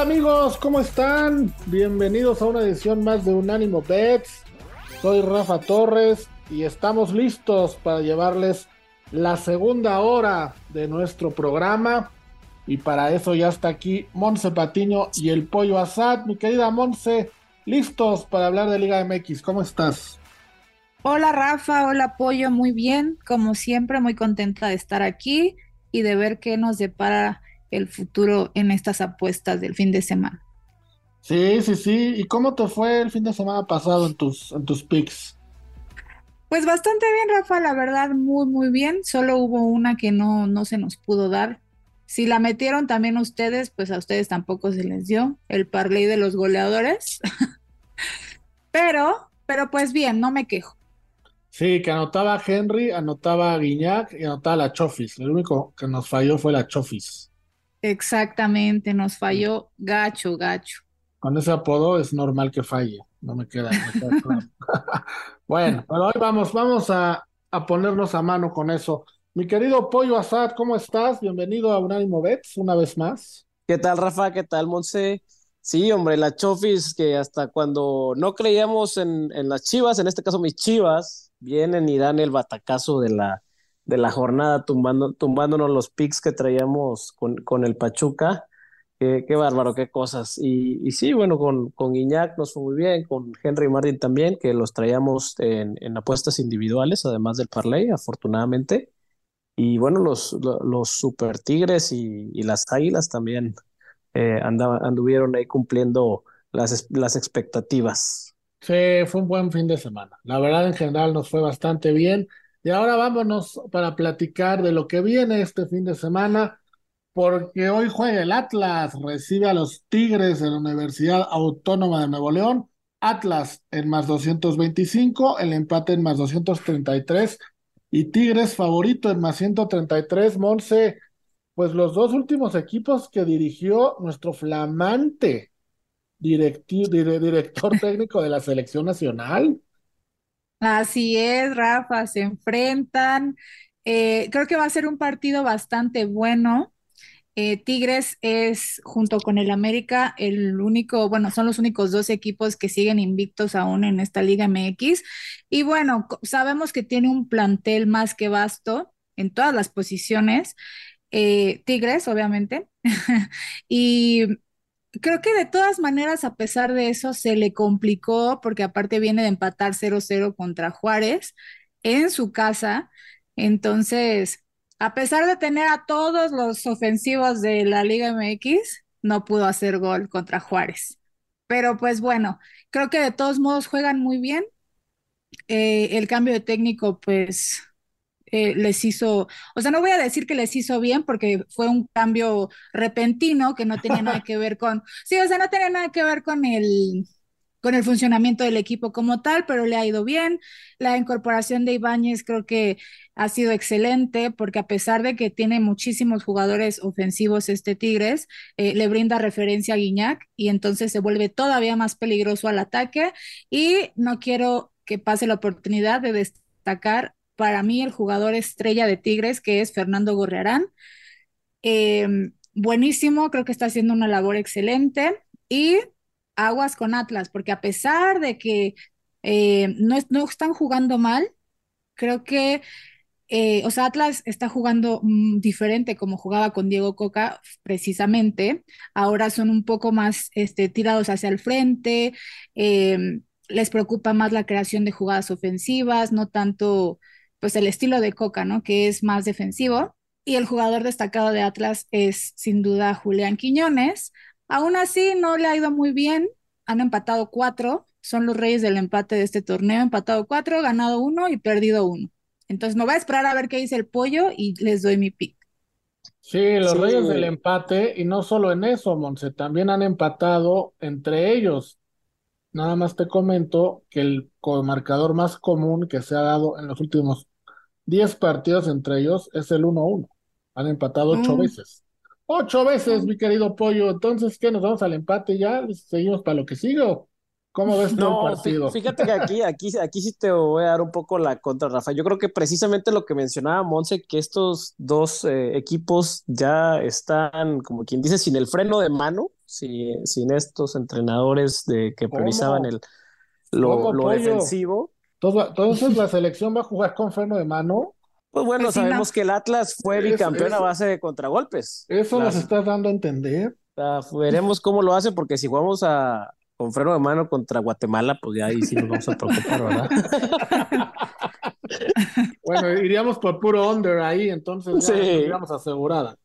Amigos, ¿cómo están? Bienvenidos a una edición más de Unánimo Bets. Soy Rafa Torres y estamos listos para llevarles la segunda hora de nuestro programa. Y para eso ya está aquí Monse Patiño y el Pollo Asad. Mi querida Monse, listos para hablar de Liga MX. ¿Cómo estás? Hola Rafa, hola Pollo, muy bien. Como siempre, muy contenta de estar aquí y de ver qué nos depara el futuro en estas apuestas del fin de semana. Sí, sí, sí. ¿Y cómo te fue el fin de semana pasado en tus, en tus picks? Pues bastante bien, Rafa, la verdad, muy, muy bien. Solo hubo una que no, no se nos pudo dar. Si la metieron también ustedes, pues a ustedes tampoco se les dio el parlay de los goleadores. pero, pero pues bien, no me quejo. Sí, que anotaba Henry, anotaba Guiñac y anotaba la Chofis. El único que nos falló fue la Chofis. Exactamente, nos falló gacho, gacho. Con ese apodo es normal que falle, no me queda, claro. bueno, pero hoy vamos, vamos a, a ponernos a mano con eso. Mi querido Pollo Asad, ¿cómo estás? Bienvenido a Unánimo Bets una vez más. ¿Qué tal, Rafa? ¿Qué tal, Monse? Sí, hombre, la Chofis, que hasta cuando no creíamos en, en, las chivas, en este caso mis chivas, vienen y dan el batacazo de la, de la jornada, tumbando, tumbándonos los picks que traíamos con, con el Pachuca. Qué, bárbaro, qué cosas. Y, y sí, bueno, con, con nos fue muy bien, con Henry Martin también, que los traíamos en, en apuestas individuales, además del parlay, afortunadamente. Y bueno, los, los Super Tigres y, y las Águilas también eh, anduvieron ahí cumpliendo las, las expectativas. Sí, fue un buen fin de semana. La verdad, en general, nos fue bastante bien. Y ahora vámonos para platicar de lo que viene este fin de semana, porque hoy juega el Atlas, recibe a los Tigres en la Universidad Autónoma de Nuevo León. Atlas en más 225, el empate en más 233 y Tigres favorito en más 133. Monse, pues los dos últimos equipos que dirigió nuestro flamante director técnico de la selección nacional. Así es, Rafa, se enfrentan. Eh, creo que va a ser un partido bastante bueno. Eh, Tigres es, junto con el América, el único, bueno, son los únicos dos equipos que siguen invictos aún en esta Liga MX. Y bueno, sabemos que tiene un plantel más que vasto en todas las posiciones. Eh, Tigres, obviamente. y creo que de todas maneras, a pesar de eso, se le complicó porque aparte viene de empatar 0-0 contra Juárez en su casa. Entonces, a pesar de tener a todos los ofensivos de la Liga MX, no pudo hacer gol contra Juárez. Pero pues bueno, creo que de todos modos juegan muy bien. Eh, el cambio de técnico, pues eh, les hizo, o sea, no voy a decir que les hizo bien porque fue un cambio repentino que no tenía nada que ver con, sí, o sea, no tenía nada que ver con el, con el funcionamiento del equipo como tal, pero le ha ido bien. La incorporación de Ibáñez creo que ha sido excelente porque a pesar de que tiene muchísimos jugadores ofensivos este Tigres, eh, le brinda referencia a Guiñac y entonces se vuelve todavía más peligroso al ataque y no quiero que pase la oportunidad de destacar para mí el jugador estrella de Tigres, que es Fernando Gorrearán. Eh, buenísimo, creo que está haciendo una labor excelente. Y aguas con Atlas, porque a pesar de que eh, no, no, están jugando mal, creo que, eh, o sea, Atlas está jugando mm, diferente como jugaba con Diego Coca precisamente. Ahora son un poco más este, tirados hacia el frente, eh, les preocupa más la creación de jugadas ofensivas, no tanto pues el estilo de Coca, ¿no? Que es más defensivo. Y el jugador destacado de Atlas es sin duda Julián Quiñones. Aún así, no le ha ido muy bien. Han empatado cuatro. Son los reyes del empate de este torneo. Empatado cuatro, ganado uno y perdido uno. Entonces me voy a esperar a ver qué dice el pollo y les doy mi pick. Sí, los sí. reyes del empate, y no solo en eso, Monse, también han empatado entre ellos. Nada más te comento que el marcador más común que se ha dado en los últimos 10 partidos entre ellos es el 1-1. Han empatado ocho mm. veces. Ocho veces, mm. mi querido Pollo. Entonces, ¿qué? ¿Nos vamos al empate ya? ¿Seguimos para lo que sigo? ¿Cómo ves no, el partido? Fíjate que aquí, aquí, aquí sí te voy a dar un poco la contra, Rafa. Yo creo que precisamente lo que mencionaba Monse, que estos dos eh, equipos ya están, como quien dice, sin el freno de mano. Sin estos entrenadores de que priorizaban el, lo, lo defensivo. Entonces la selección va a jugar con freno de mano. Pues bueno, pues sabemos que el Atlas fue bicampeón a base de contragolpes. Eso nos estás dando a entender. veremos cómo lo hace, porque si jugamos a, con freno de mano contra Guatemala, pues ya ahí sí nos vamos a preocupar, ¿verdad? bueno, iríamos por puro under ahí, entonces ya iríamos asegurada.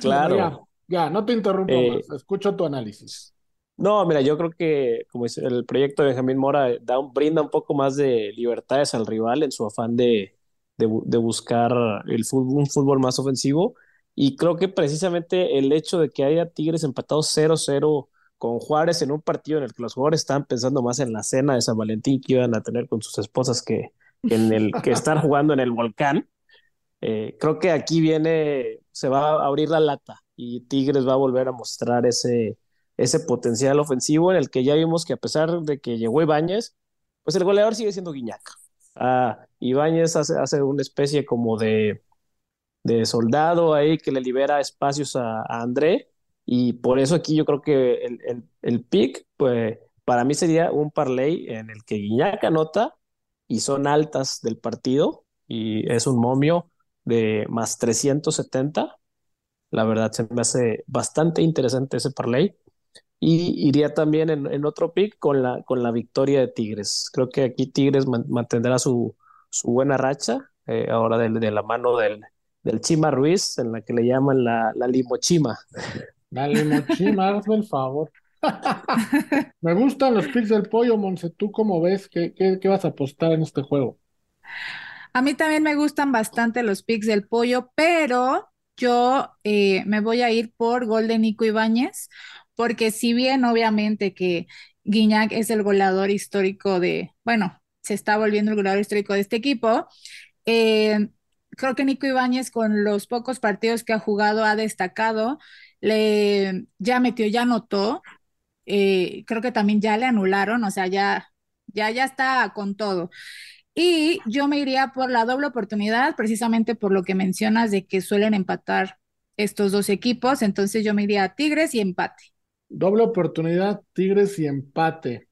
Claro. ya, no te interrumpo eh, más, escucho tu análisis. No, mira, yo creo que como dice, el proyecto de Benjamín Mora da un, brinda un poco más de libertades al rival en su afán de, de, buscar el fútbol, un fútbol más ofensivo. Y creo que precisamente el hecho de que haya Tigres empatados 0-0 con Juárez en un partido en el que los jugadores estaban pensando más en la cena de San Valentín que iban a tener con sus esposas que, en el que estar jugando en el volcán. Eh, creo que aquí viene, se va a abrir la lata y Tigres va a volver a mostrar ese, ese potencial ofensivo en el que ya vimos que a pesar de que llegó Ibáñez, pues el goleador sigue siendo Guiñac. Ah, Ibáñez hace, una especie como de, soldado ahí que le libera espacios a, André y por eso aquí yo creo que el pick, pues para mí sería un parlay en el que Guiñac anota y son altas del partido y es un momio de más 370. La verdad se me hace bastante interesante ese parlay y iría también en, otro pick con la, con la victoria de Tigres. Creo que aquí Tigres mantendrá su, su buena racha, eh, ahora de, de, la mano del, del Chima Ruiz, en la que le llaman la, la limochima. La limochima, hazme el favor. Me gustan los picks del pollo, Monse. ¿Tú cómo ves? ¿Qué, qué, vas a apostar en este juego? A mí también me gustan bastante los picks del pollo, pero yo eh, me voy a ir por gol de Nico Ibáñez porque si bien obviamente que Guiñac es el goleador histórico de, bueno, se está volviendo el goleador histórico de este equipo, eh, creo que Nico Ibáñez con los pocos partidos que ha jugado ha destacado, le, ya metió, ya anotó, eh, creo que también ya le anularon, o sea, ya, ya, ya está con todo. Y yo me iría por la doble oportunidad, precisamente por lo que mencionas de que suelen empatar estos dos equipos, entonces yo me iría a Tigres y empate. Doble oportunidad, Tigres y empate.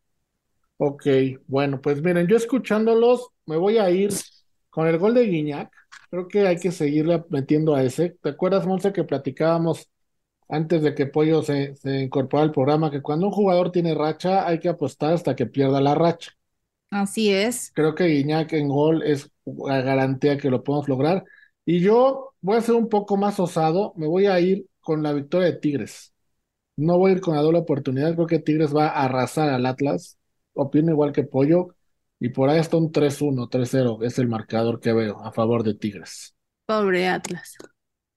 Ok, bueno, pues miren, yo escuchándolos me voy a ir con el gol de Guiñac. Creo que hay que seguirle metiendo a ese. ¿Te acuerdas, Monse, que platicábamos antes de que Pollo se, se incorporara al programa que cuando un jugador tiene racha hay que apostar hasta que pierda la racha? Así es. Creo que Guiñac en gol es la garantía que lo podemos lograr. Y yo voy a ser un poco más osado, me voy a ir con la victoria de Tigres. No voy a ir con la doble oportunidad. Creo que Tigres va a arrasar al Atlas. Opino igual que Pollo. Y por ahí está un 3-1, 3-0. Es el marcador que veo a favor de Tigres. Pobre Atlas.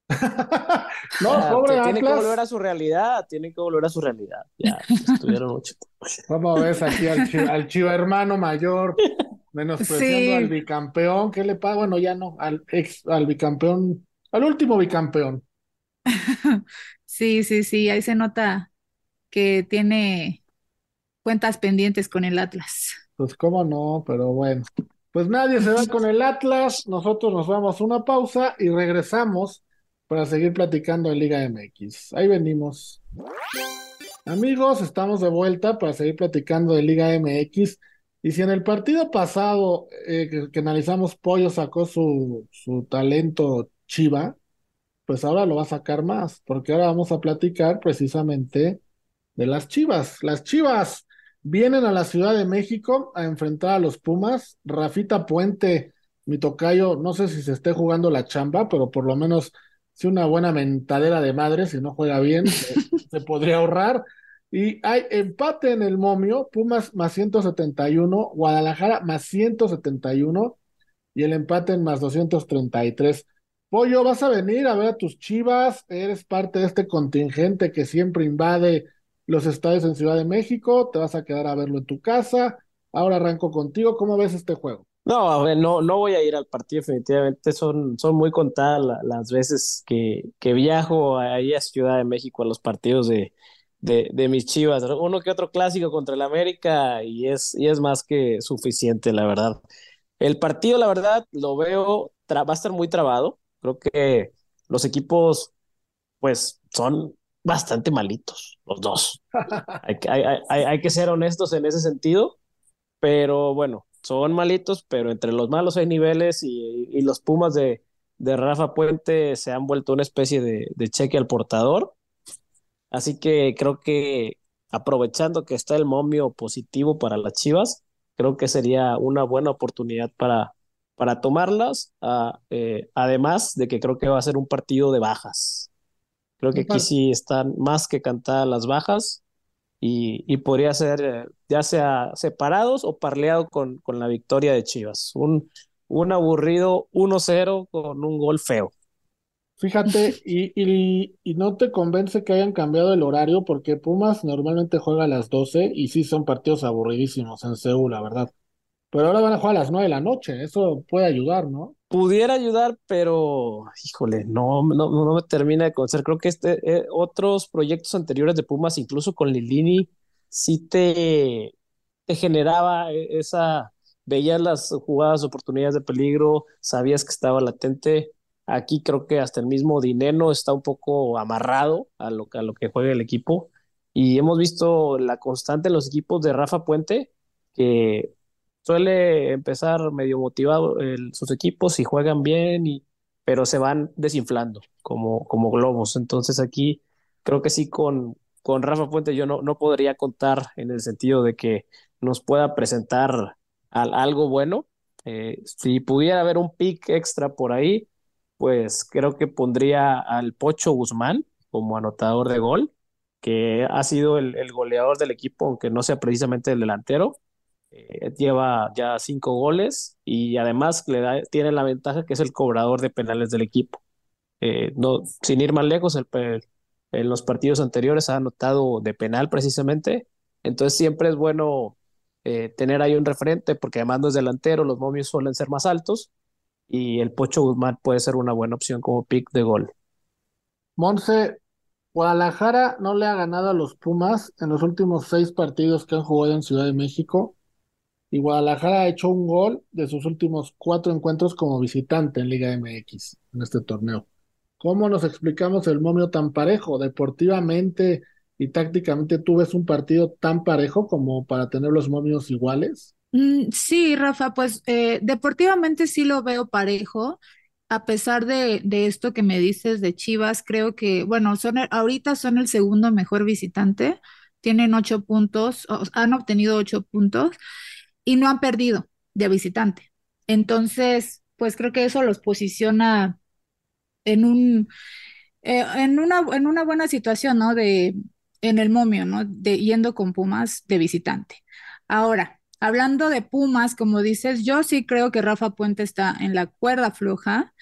no, ah, pobre Atlas. Tiene que volver a su realidad. Tiene que volver a su realidad. Ya, estuvieron mucho. ¿Cómo ves aquí al chiva, hermano mayor? Menospreciando al bicampeón. ¿Qué le pasa? Bueno, ya no. Al ex, al bicampeón. Al último bicampeón. Sí, sí, sí, ahí se nota que tiene cuentas pendientes con el Atlas. Pues cómo no, pero bueno. Pues nadie se va con el Atlas, nosotros nos vamos a una pausa y regresamos para seguir platicando en Liga MX. Ahí venimos. Amigos, estamos de vuelta para seguir platicando de Liga MX. Y si en el partido pasado eh, que, que, analizamos, Pollo sacó su, su talento chiva, pues ahora lo va a sacar más, porque ahora vamos a platicar precisamente de las Chivas. Las Chivas vienen a la Ciudad de México a enfrentar a los Pumas. Rafita Puente, mi tocayo, no sé si se esté jugando la chamba, pero por lo menos si una buena mentadera de madre, si no juega bien, se, podría ahorrar. Y hay empate en el momio, Pumas más 171, Guadalajara más 171 y el empate en más 233. Pollo, vas a venir a ver a tus chivas, eres parte de este contingente que siempre invade los estadios en Ciudad de México, te vas a quedar a verlo en tu casa. Ahora arranco contigo, ¿cómo ves este juego? No, a ver, no, no voy a ir al partido, definitivamente. Son, son muy contadas las veces que, que viajo ahí a Ciudad de México a los partidos de, de, de, mis chivas. Uno que otro clásico contra el América y es, y es más que suficiente, la verdad. El partido, la verdad, lo veo, va a estar muy trabado. Creo que los equipos, pues, son bastante malitos, los dos. hay, que ser honestos en ese sentido, pero bueno, son malitos, pero entre los malos hay niveles y, los Pumas de, de, Rafa Puente se han vuelto una especie de, de cheque al portador. Así que creo que aprovechando que está el momio positivo para las Chivas, creo que sería una buena oportunidad para, para tomarlas, ah, eh, además de que creo que va a ser un partido de bajas. Creo que aquí sí están más que cantadas las bajas y, podría ser eh, ya sea separados o parleado con, con la victoria de Chivas. Un, un aburrido 1-0 con un gol feo. Fíjate, y, y, y, no te convence que hayan cambiado el horario porque Pumas normalmente juega a las 12 y sí son partidos aburridísimos en Seúl, la verdad. Pero ahora van a jugar a las 9 de la noche, eso puede ayudar, ¿no? Pudiera ayudar, pero híjole, no, no, no me termina de conocer. Creo que este, eh, otros proyectos anteriores de Pumas, incluso con Lilini, sí te, te generaba e, esa, veías las jugadas, oportunidades de peligro, sabías que estaba latente Aquí creo que hasta el mismo Dineno está un poco amarrado a lo, a lo que juega el equipo. Y hemos visto la constante en los equipos de Rafa Puente, que suele empezar medio motivado sus equipos y juegan bien, y, pero se van desinflando como, como globos. Entonces aquí creo que sí con, con Rafa Puente yo no, no podría contar en el sentido de que nos pueda presentar algo bueno. Eh, si pudiera haber un pick extra por ahí, pues creo que pondría al Pocho Guzmán como anotador de gol, que ha sido el, goleador del equipo, aunque no sea precisamente el delantero. Eh, lleva ya cinco goles y además le da, tiene la ventaja que es el cobrador de penales del equipo. Eh, no, sin ir más lejos, en los partidos anteriores ha anotado de penal precisamente, entonces siempre es bueno eh, tener ahí un referente porque además no es delantero, los momios suelen ser más altos y el Pocho Guzmán puede ser una buena opción como pick de gol. Monse, Guadalajara no le ha ganado a los Pumas en los últimos seis partidos que han jugado en Ciudad de México. Y Guadalajara ha hecho un gol de sus últimos cuatro encuentros como visitante en Liga MX en este torneo. ¿Cómo nos explicamos el momio tan parejo? Deportivamente y tácticamente, ¿tú ves un partido tan parejo como para tener los momios iguales? Mm, sí, Rafa, pues eh, deportivamente sí lo veo parejo. A pesar de, de, esto que me dices de Chivas, creo que, bueno, son ahorita son el segundo mejor visitante, tienen ocho puntos, han obtenido ocho puntos y no han perdido de visitante. Entonces, pues creo que eso los posiciona en un, eh, en una, en una buena situación, ¿no? De, en el momio, ¿no? De yendo con Pumas de visitante. Ahora, Hablando de Pumas, como dices, yo sí creo que Rafa Puente está en la cuerda floja.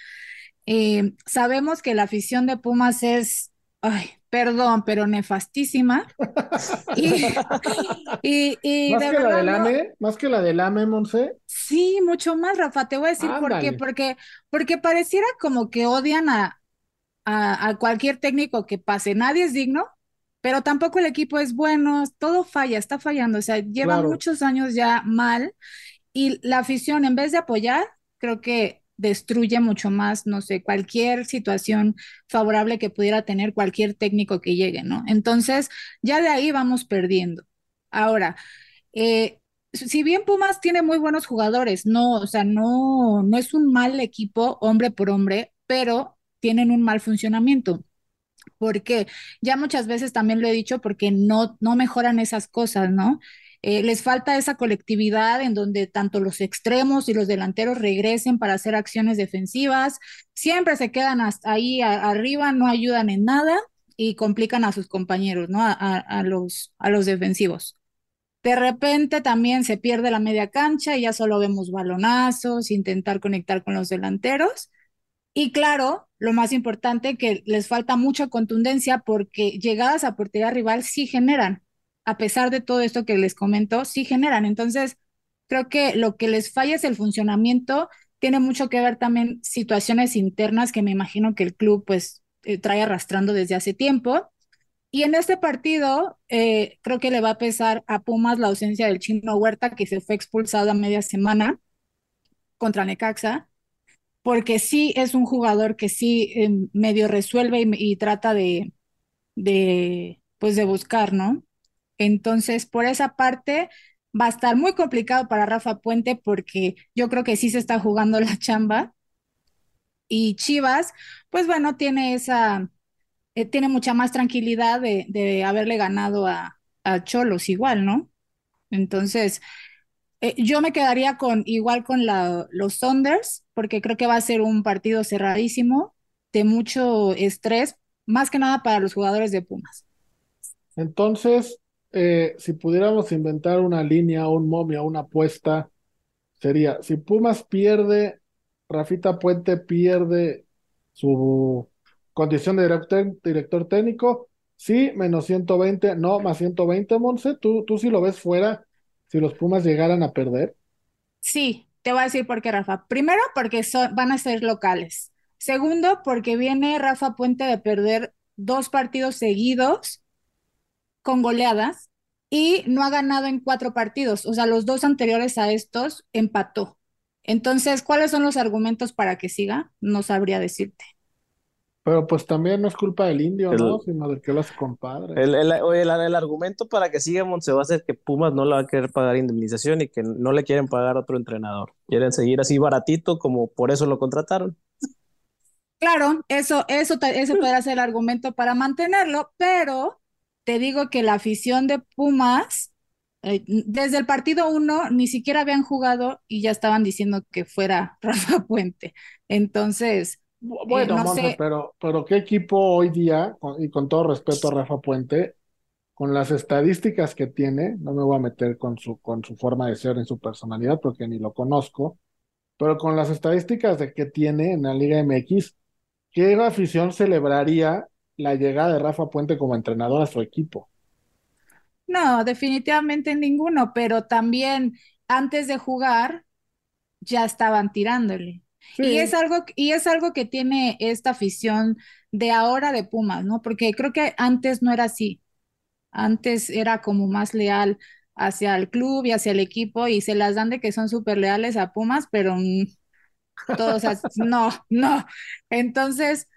Eh, sabemos que la afición de Pumas es, ay, perdón, pero nefastísima. y, y, ¿Más que la del AME? ¿Más que la del AME, Monse? Sí, mucho más, Rafa. Te voy a decir por qué. Porque, porque pareciera como que odian a, a, a cualquier técnico que pase. Nadie es digno pero tampoco el equipo es bueno, todo falla, está fallando, o sea, lleva muchos años ya mal y la afición en vez de apoyar, creo que destruye mucho más, no sé, cualquier situación favorable que pudiera tener cualquier técnico que llegue, ¿no? Entonces, ya de ahí vamos perdiendo. Ahora, eh, si bien Pumas tiene muy buenos jugadores, no, o sea, no, no es un mal equipo hombre por hombre, pero tienen un mal funcionamiento porque ya muchas veces también lo he dicho, porque no, no mejoran esas cosas, ¿no? Eh, les falta esa colectividad en donde tanto los extremos y los delanteros regresen para hacer acciones defensivas, siempre se quedan hasta ahí arriba, no ayudan en nada y complican a sus compañeros, ¿no? A, los, a los defensivos. De repente también se pierde la media cancha y ya solo vemos balonazos, intentar conectar con los delanteros. Y claro, lo más importante, que les falta mucha contundencia porque llegadas a portería rival sí generan, a pesar de todo esto que les comento, sí generan. Entonces, creo que lo que les falla es el funcionamiento, tiene mucho que ver también situaciones internas que me imagino que el club pues eh, trae arrastrando desde hace tiempo. Y en este partido, eh, creo que le va a pesar a Pumas la ausencia del chino Huerta, que se fue expulsado a media semana contra Necaxa porque sí es un jugador que sí em, medio resuelve y, trata de, de, pues de buscar, ¿no? Entonces, por esa parte va a estar muy complicado para Rafa Puente porque yo creo que sí se está jugando la chamba. Y Chivas, pues bueno, tiene esa, eh, tiene mucha más tranquilidad de, de haberle ganado a, a, Cholos igual, ¿no? Entonces, eh, yo me quedaría con igual con los Thunders, porque creo que va a ser un partido cerradísimo, de mucho estrés, más que nada para los jugadores de Pumas. Entonces, eh, si pudiéramos inventar una línea, un momia, una apuesta, sería, si Pumas pierde, Rafita Puente pierde su condición de director, técnico, sí, menos 120, no, más 120, Monse, ¿tú, tú sí lo ves fuera si los Pumas llegaran a perder? Sí, te voy a decir por qué, Rafa. Primero, porque son, van a ser locales. Segundo, porque viene Rafa Puente de perder dos partidos seguidos con goleadas y no ha ganado en cuatro partidos. O sea, los dos anteriores a estos empató. Entonces, ¿cuáles son los argumentos para que siga? No sabría decirte. Pero pues también no es culpa del indio, ¿no? Sino del que lo hace compadre. El, el, el, el, argumento para que siga Monse va a ser que Pumas no le va a querer pagar indemnización y que no le quieren pagar otro entrenador. Quieren seguir así baratito como por eso lo contrataron. Claro, eso, eso, eso podrá ser el argumento para mantenerlo, pero te digo que la afición de Pumas, eh, desde el partido uno, ni siquiera habían jugado y ya estaban diciendo que fuera Rafa Puente. Entonces, bueno, eh, no sé. pero, pero ¿qué equipo hoy día, y con todo respeto a Rafa Puente, con las estadísticas que tiene, no me voy a meter con su, con su forma de ser en su personalidad porque ni lo conozco, pero con las estadísticas de que tiene en la Liga MX, ¿qué afición celebraría la llegada de Rafa Puente como entrenador a su equipo? No, definitivamente ninguno, pero también antes de jugar ya estaban tirándole. Y es algo, y es algo que tiene esta afición de ahora de Pumas, ¿no? Porque creo que antes no era así. Antes era como más leal hacia el club y hacia el equipo y se las dan de que son súper leales a Pumas, pero todos, no, no. Entonces,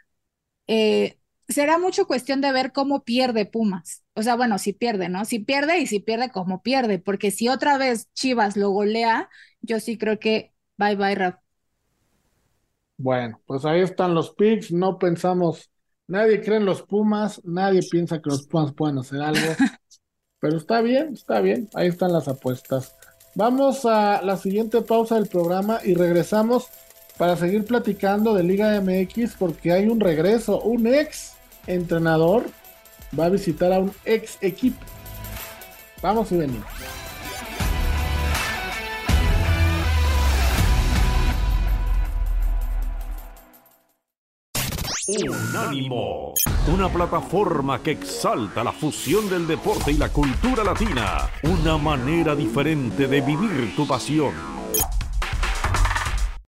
eh, será mucho cuestión de ver cómo pierde Pumas. O sea, bueno, si pierde, ¿no? Si pierde y si pierde, cómo pierde, porque si otra vez Chivas lo golea, yo sí creo que bye bye, Rafa. Bueno, pues ahí están los picks. No pensamos, nadie cree en los Pumas, nadie piensa que los Pumas pueden hacer algo. Pero está bien, está bien. Ahí están las apuestas. Vamos a la siguiente pausa del programa y regresamos para seguir platicando de Liga MX porque hay un regreso. Un ex entrenador va a visitar a un ex equipo. Vamos y venimos. Unánimo, una plataforma que exalta la fusión del deporte y la cultura latina, una manera diferente de vivir tu pasión.